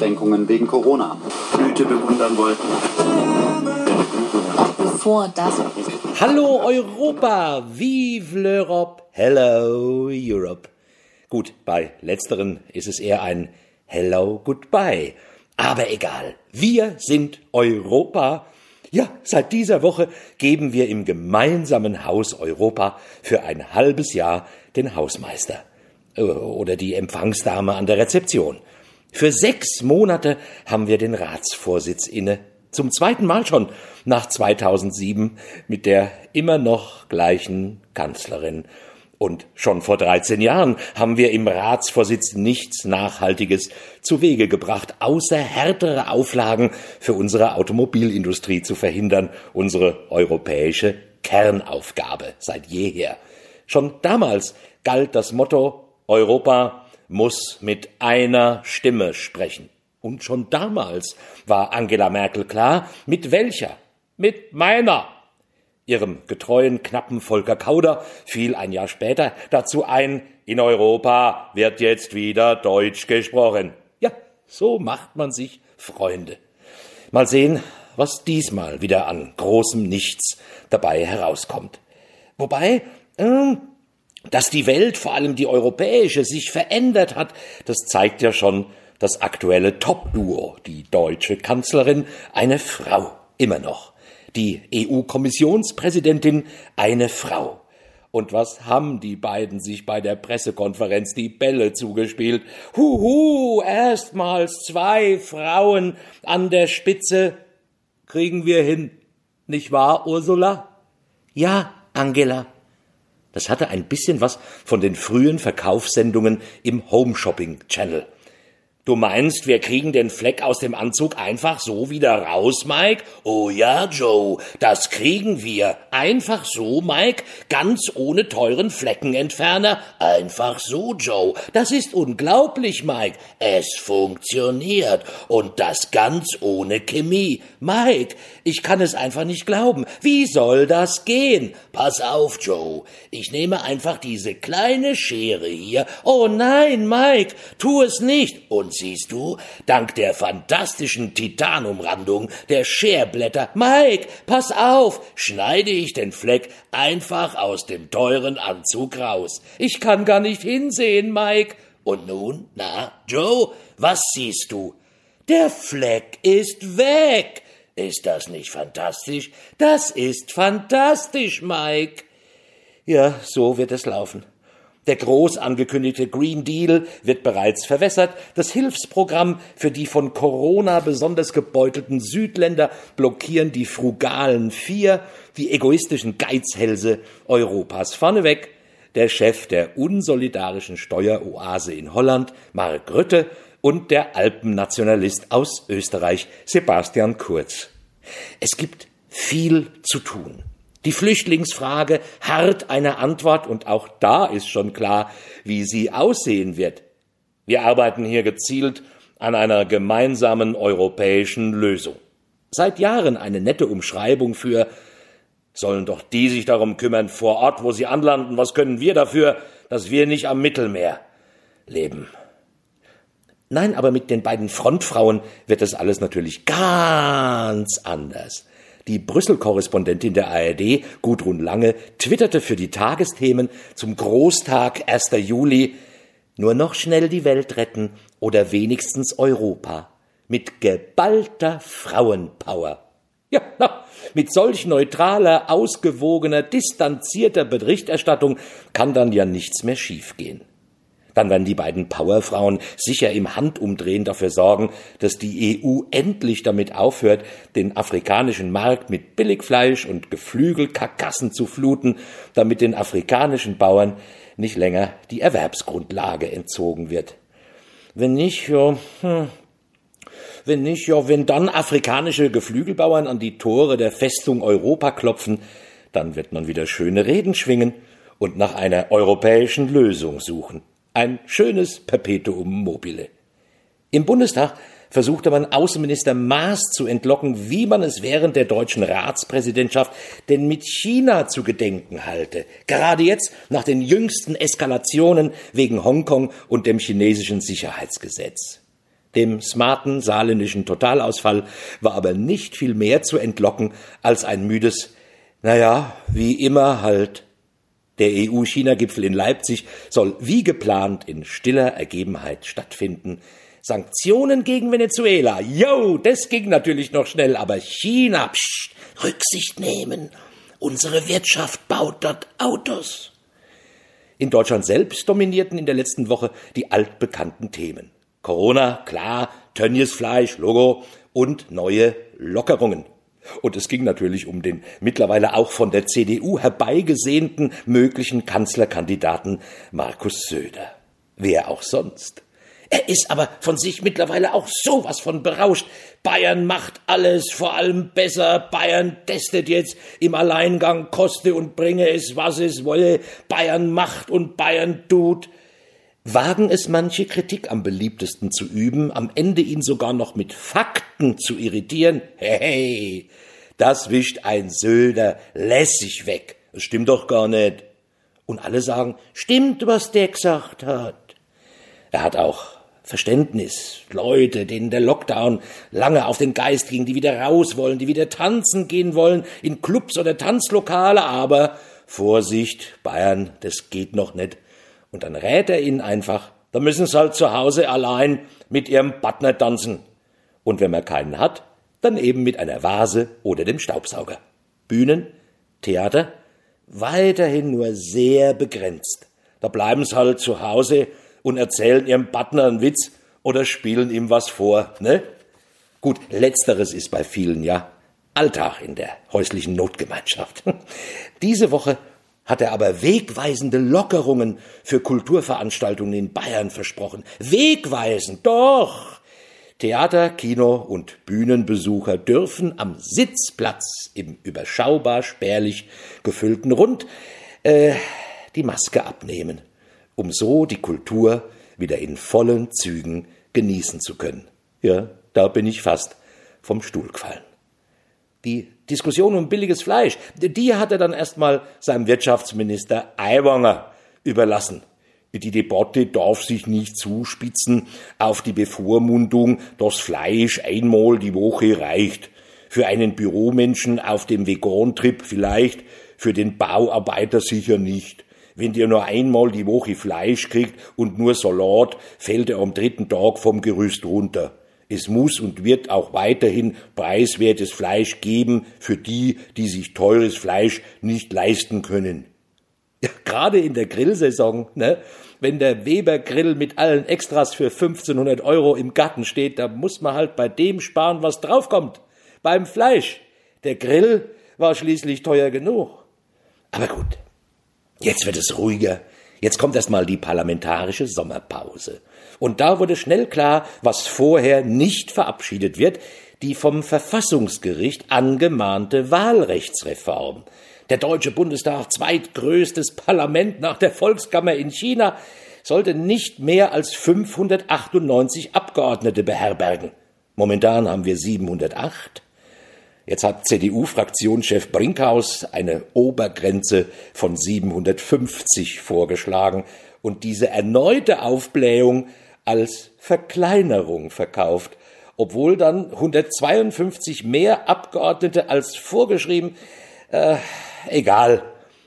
Einschränkungen wegen Corona. Blüte bewundern wollten. Bevor das. Hallo Europa, vive l'Europe, hello Europe. Gut, bei letzteren ist es eher ein Hello Goodbye. Aber egal, wir sind Europa. Ja, seit dieser Woche geben wir im gemeinsamen Haus Europa für ein halbes Jahr den Hausmeister äh, oder die Empfangsdame an der Rezeption. Für sechs Monate haben wir den Ratsvorsitz inne. Zum zweiten Mal schon nach 2007 mit der immer noch gleichen Kanzlerin. Und schon vor 13 Jahren haben wir im Ratsvorsitz nichts Nachhaltiges zu Wege gebracht, außer härtere Auflagen für unsere Automobilindustrie zu verhindern, unsere europäische Kernaufgabe seit jeher. Schon damals galt das Motto Europa muss mit einer Stimme sprechen. Und schon damals war Angela Merkel klar, mit welcher? Mit meiner. Ihrem getreuen knappen Volker Kauder fiel ein Jahr später dazu ein, in Europa wird jetzt wieder Deutsch gesprochen. Ja, so macht man sich Freunde. Mal sehen, was diesmal wieder an großem Nichts dabei herauskommt. Wobei, äh, dass die Welt, vor allem die europäische, sich verändert hat, das zeigt ja schon das aktuelle Top-Duo, die deutsche Kanzlerin, eine Frau, immer noch, die EU-Kommissionspräsidentin, eine Frau. Und was haben die beiden sich bei der Pressekonferenz die Bälle zugespielt? Huhu, erstmals zwei Frauen an der Spitze. Kriegen wir hin. Nicht wahr, Ursula? Ja, Angela. Das hatte ein bisschen was von den frühen Verkaufssendungen im Home Shopping Channel. Du meinst, wir kriegen den Fleck aus dem Anzug einfach so wieder raus, Mike? Oh ja, Joe, das kriegen wir. Einfach so, Mike, ganz ohne teuren Fleckenentferner. Einfach so, Joe. Das ist unglaublich, Mike. Es funktioniert. Und das ganz ohne Chemie. Mike, ich kann es einfach nicht glauben. Wie soll das gehen? Pass auf, Joe. Ich nehme einfach diese kleine Schere hier. Oh nein, Mike, tu es nicht. Und siehst du, dank der fantastischen Titanumrandung der Scherblätter, Mike, pass auf, schneide ich den Fleck einfach aus dem teuren Anzug raus. Ich kann gar nicht hinsehen, Mike. Und nun, na, Joe, was siehst du? Der Fleck ist weg. Ist das nicht fantastisch? Das ist fantastisch, Mike. Ja, so wird es laufen. Der groß angekündigte Green Deal wird bereits verwässert. Das Hilfsprogramm für die von Corona besonders gebeutelten Südländer blockieren die frugalen Vier, die egoistischen Geizhälse Europas vorneweg. Der Chef der unsolidarischen Steueroase in Holland, Mark Rütte, und der Alpennationalist aus Österreich, Sebastian Kurz. Es gibt viel zu tun. Die Flüchtlingsfrage harrt eine Antwort und auch da ist schon klar, wie sie aussehen wird. Wir arbeiten hier gezielt an einer gemeinsamen europäischen Lösung. Seit Jahren eine nette Umschreibung für sollen doch die sich darum kümmern vor Ort, wo sie anlanden. Was können wir dafür, dass wir nicht am Mittelmeer leben? Nein, aber mit den beiden Frontfrauen wird das alles natürlich ganz anders. Die Brüssel-Korrespondentin der ARD, Gudrun Lange, twitterte für die Tagesthemen zum Großtag 1. Juli nur noch schnell die Welt retten oder wenigstens Europa. Mit geballter Frauenpower. Ja, na, mit solch neutraler, ausgewogener, distanzierter Berichterstattung kann dann ja nichts mehr schiefgehen. Dann werden die beiden Powerfrauen sicher im Handumdrehen dafür sorgen, dass die EU endlich damit aufhört, den afrikanischen Markt mit Billigfleisch und Geflügelkarkassen zu fluten, damit den afrikanischen Bauern nicht länger die Erwerbsgrundlage entzogen wird. Wenn nicht, ja, hm, wenn nicht, ja, wenn dann afrikanische Geflügelbauern an die Tore der Festung Europa klopfen, dann wird man wieder schöne Reden schwingen und nach einer europäischen Lösung suchen. Ein schönes Perpetuum mobile. Im Bundestag versuchte man Außenminister Maas zu entlocken, wie man es während der deutschen Ratspräsidentschaft denn mit China zu gedenken halte. Gerade jetzt nach den jüngsten Eskalationen wegen Hongkong und dem chinesischen Sicherheitsgesetz. Dem smarten saarländischen Totalausfall war aber nicht viel mehr zu entlocken als ein müdes, naja, wie immer halt. Der EU-China-Gipfel in Leipzig soll wie geplant in stiller Ergebenheit stattfinden. Sanktionen gegen Venezuela, yo, das ging natürlich noch schnell, aber China, pst, Rücksicht nehmen. Unsere Wirtschaft baut dort Autos. In Deutschland selbst dominierten in der letzten Woche die altbekannten Themen. Corona, klar, Tönnies Fleisch, Logo und neue Lockerungen. Und es ging natürlich um den mittlerweile auch von der CDU herbeigesehnten möglichen Kanzlerkandidaten Markus Söder. Wer auch sonst. Er ist aber von sich mittlerweile auch sowas von berauscht. Bayern macht alles vor allem besser. Bayern testet jetzt im Alleingang, koste und bringe es, was es wolle. Bayern macht und Bayern tut wagen es manche Kritik am beliebtesten zu üben, am Ende ihn sogar noch mit Fakten zu irritieren. Hey, das wischt ein Söder lässig weg. Das stimmt doch gar nicht. Und alle sagen, stimmt, was der gesagt hat. Er hat auch Verständnis. Leute, denen der Lockdown lange auf den Geist ging, die wieder raus wollen, die wieder tanzen gehen wollen, in Clubs oder Tanzlokale, aber Vorsicht, Bayern, das geht noch nicht. Und dann rät er ihnen einfach, da müssen sie halt zu Hause allein mit ihrem Partner tanzen. Und wenn man keinen hat, dann eben mit einer Vase oder dem Staubsauger. Bühnen, Theater, weiterhin nur sehr begrenzt. Da bleiben sie halt zu Hause und erzählen ihrem Partner einen Witz oder spielen ihm was vor, ne? Gut, letzteres ist bei vielen ja Alltag in der häuslichen Notgemeinschaft. Diese Woche hat er aber wegweisende Lockerungen für Kulturveranstaltungen in Bayern versprochen. Wegweisend, doch! Theater, Kino und Bühnenbesucher dürfen am Sitzplatz im überschaubar spärlich gefüllten Rund äh, die Maske abnehmen, um so die Kultur wieder in vollen Zügen genießen zu können. Ja, da bin ich fast vom Stuhl gefallen. Die Diskussion um billiges Fleisch, die hat er dann erstmal seinem Wirtschaftsminister Aiwanger überlassen. Die Debatte darf sich nicht zuspitzen auf die Bevormundung, dass Fleisch einmal die Woche reicht. Für einen Büromenschen auf dem Vegan-Trip vielleicht, für den Bauarbeiter sicher nicht. Wenn der nur einmal die Woche Fleisch kriegt und nur Salat, fällt er am dritten Tag vom Gerüst runter. Es muss und wird auch weiterhin preiswertes Fleisch geben für die, die sich teures Fleisch nicht leisten können. Ja, gerade in der Grillsaison, ne? Wenn der Weber Grill mit allen Extras für 1500 Euro im Garten steht, da muss man halt bei dem sparen, was draufkommt. Beim Fleisch. Der Grill war schließlich teuer genug. Aber gut. Jetzt wird es ruhiger. Jetzt kommt erst mal die parlamentarische Sommerpause. Und da wurde schnell klar, was vorher nicht verabschiedet wird, die vom Verfassungsgericht angemahnte Wahlrechtsreform. Der Deutsche Bundestag, zweitgrößtes Parlament nach der Volkskammer in China, sollte nicht mehr als 598 Abgeordnete beherbergen. Momentan haben wir 708. Jetzt hat CDU-Fraktionschef Brinkhaus eine Obergrenze von 750 vorgeschlagen und diese erneute Aufblähung als Verkleinerung verkauft, obwohl dann 152 mehr Abgeordnete als vorgeschrieben. Äh, egal,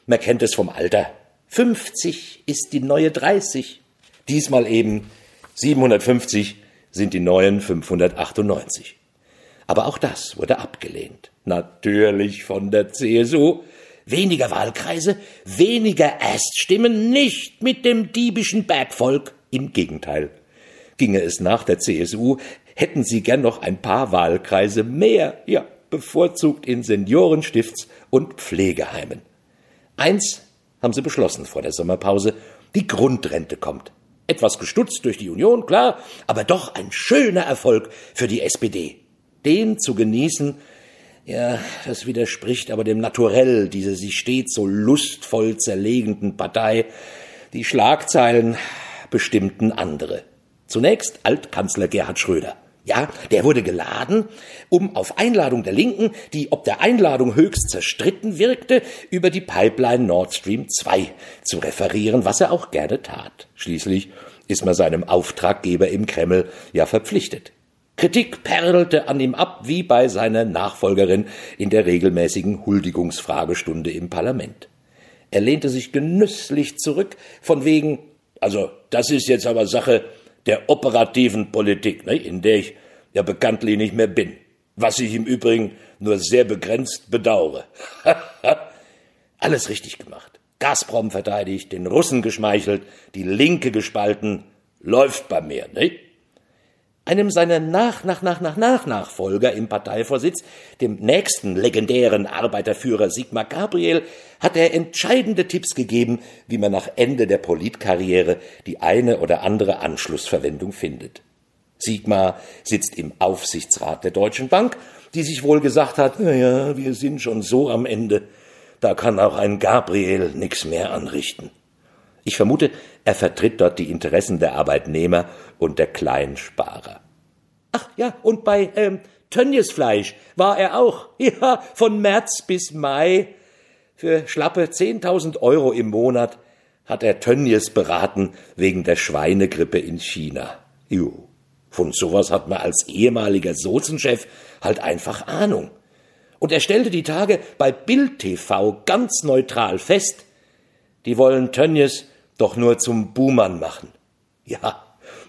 man kennt es vom Alter. 50 ist die neue 30. Diesmal eben 750 sind die neuen 598. Aber auch das wurde abgelehnt. Natürlich von der CSU. Weniger Wahlkreise, weniger Erststimmen, nicht mit dem diebischen Bergvolk. Im Gegenteil. Ginge es nach der CSU, hätten sie gern noch ein paar Wahlkreise mehr, ja, bevorzugt in Seniorenstifts- und Pflegeheimen. Eins haben sie beschlossen vor der Sommerpause, die Grundrente kommt. Etwas gestutzt durch die Union, klar, aber doch ein schöner Erfolg für die SPD. Den zu genießen, ja, das widerspricht aber dem Naturell dieser sich stets so lustvoll zerlegenden Partei. Die Schlagzeilen bestimmten andere. Zunächst Altkanzler Gerhard Schröder. Ja, der wurde geladen, um auf Einladung der Linken, die ob der Einladung höchst zerstritten wirkte, über die Pipeline Nord Stream 2 zu referieren, was er auch gerne tat. Schließlich ist man seinem Auftraggeber im Kreml ja verpflichtet. Kritik perlte an ihm ab, wie bei seiner Nachfolgerin in der regelmäßigen Huldigungsfragestunde im Parlament. Er lehnte sich genüsslich zurück, von wegen, also das ist jetzt aber Sache der operativen Politik, ne, in der ich ja bekanntlich nicht mehr bin, was ich im Übrigen nur sehr begrenzt bedauere. Alles richtig gemacht. Gazprom verteidigt, den Russen geschmeichelt, die Linke gespalten, läuft bei mir, ne? Einem seiner nach, nach, nach, nach, nach Nachfolger im Parteivorsitz, dem nächsten legendären Arbeiterführer Sigmar Gabriel, hat er entscheidende Tipps gegeben, wie man nach Ende der Politkarriere die eine oder andere Anschlussverwendung findet. Sigmar sitzt im Aufsichtsrat der Deutschen Bank, die sich wohl gesagt hat, na ja, wir sind schon so am Ende, da kann auch ein Gabriel nix mehr anrichten. Ich vermute, er vertritt dort die Interessen der Arbeitnehmer und der Kleinsparer. Ach ja, und bei ähm, Tönniesfleisch war er auch, ja, von März bis Mai. Für schlappe 10.000 Euro im Monat hat er Tönnies beraten wegen der Schweinegrippe in China. Jo, von sowas hat man als ehemaliger Sozenchef halt einfach Ahnung. Und er stellte die Tage bei Bild TV ganz neutral fest, die wollen Tönnies doch nur zum Buhmann machen. Ja,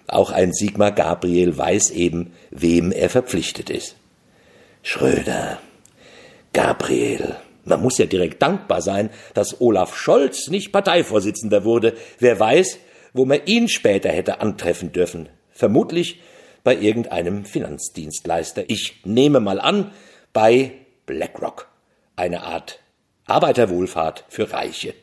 auch ein Sigmar Gabriel weiß eben, wem er verpflichtet ist. Schröder, Gabriel, man muss ja direkt dankbar sein, dass Olaf Scholz nicht Parteivorsitzender wurde. Wer weiß, wo man ihn später hätte antreffen dürfen. Vermutlich bei irgendeinem Finanzdienstleister. Ich nehme mal an, bei BlackRock. Eine Art Arbeiterwohlfahrt für Reiche.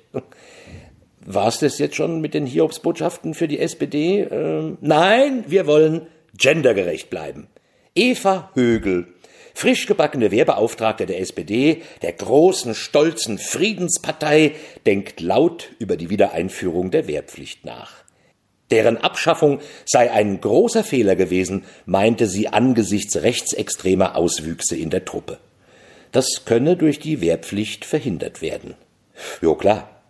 War es das jetzt schon mit den Hiobsbotschaften für die SPD? Ähm, nein, wir wollen gendergerecht bleiben. Eva Högel, frisch gebackene Wehrbeauftragte der SPD, der großen, stolzen Friedenspartei, denkt laut über die Wiedereinführung der Wehrpflicht nach. Deren Abschaffung sei ein großer Fehler gewesen, meinte sie angesichts rechtsextremer Auswüchse in der Truppe. Das könne durch die Wehrpflicht verhindert werden. Jo klar,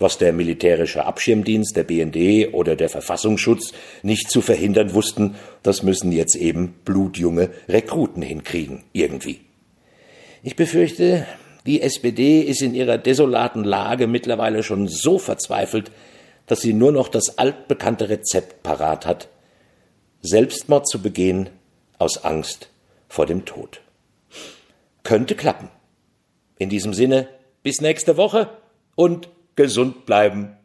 was der militärische Abschirmdienst, der BND oder der Verfassungsschutz nicht zu verhindern wussten, das müssen jetzt eben blutjunge Rekruten hinkriegen, irgendwie. Ich befürchte, die SPD ist in ihrer desolaten Lage mittlerweile schon so verzweifelt, dass sie nur noch das altbekannte Rezept parat hat, Selbstmord zu begehen aus Angst vor dem Tod. Könnte klappen. In diesem Sinne, bis nächste Woche und gesund bleiben.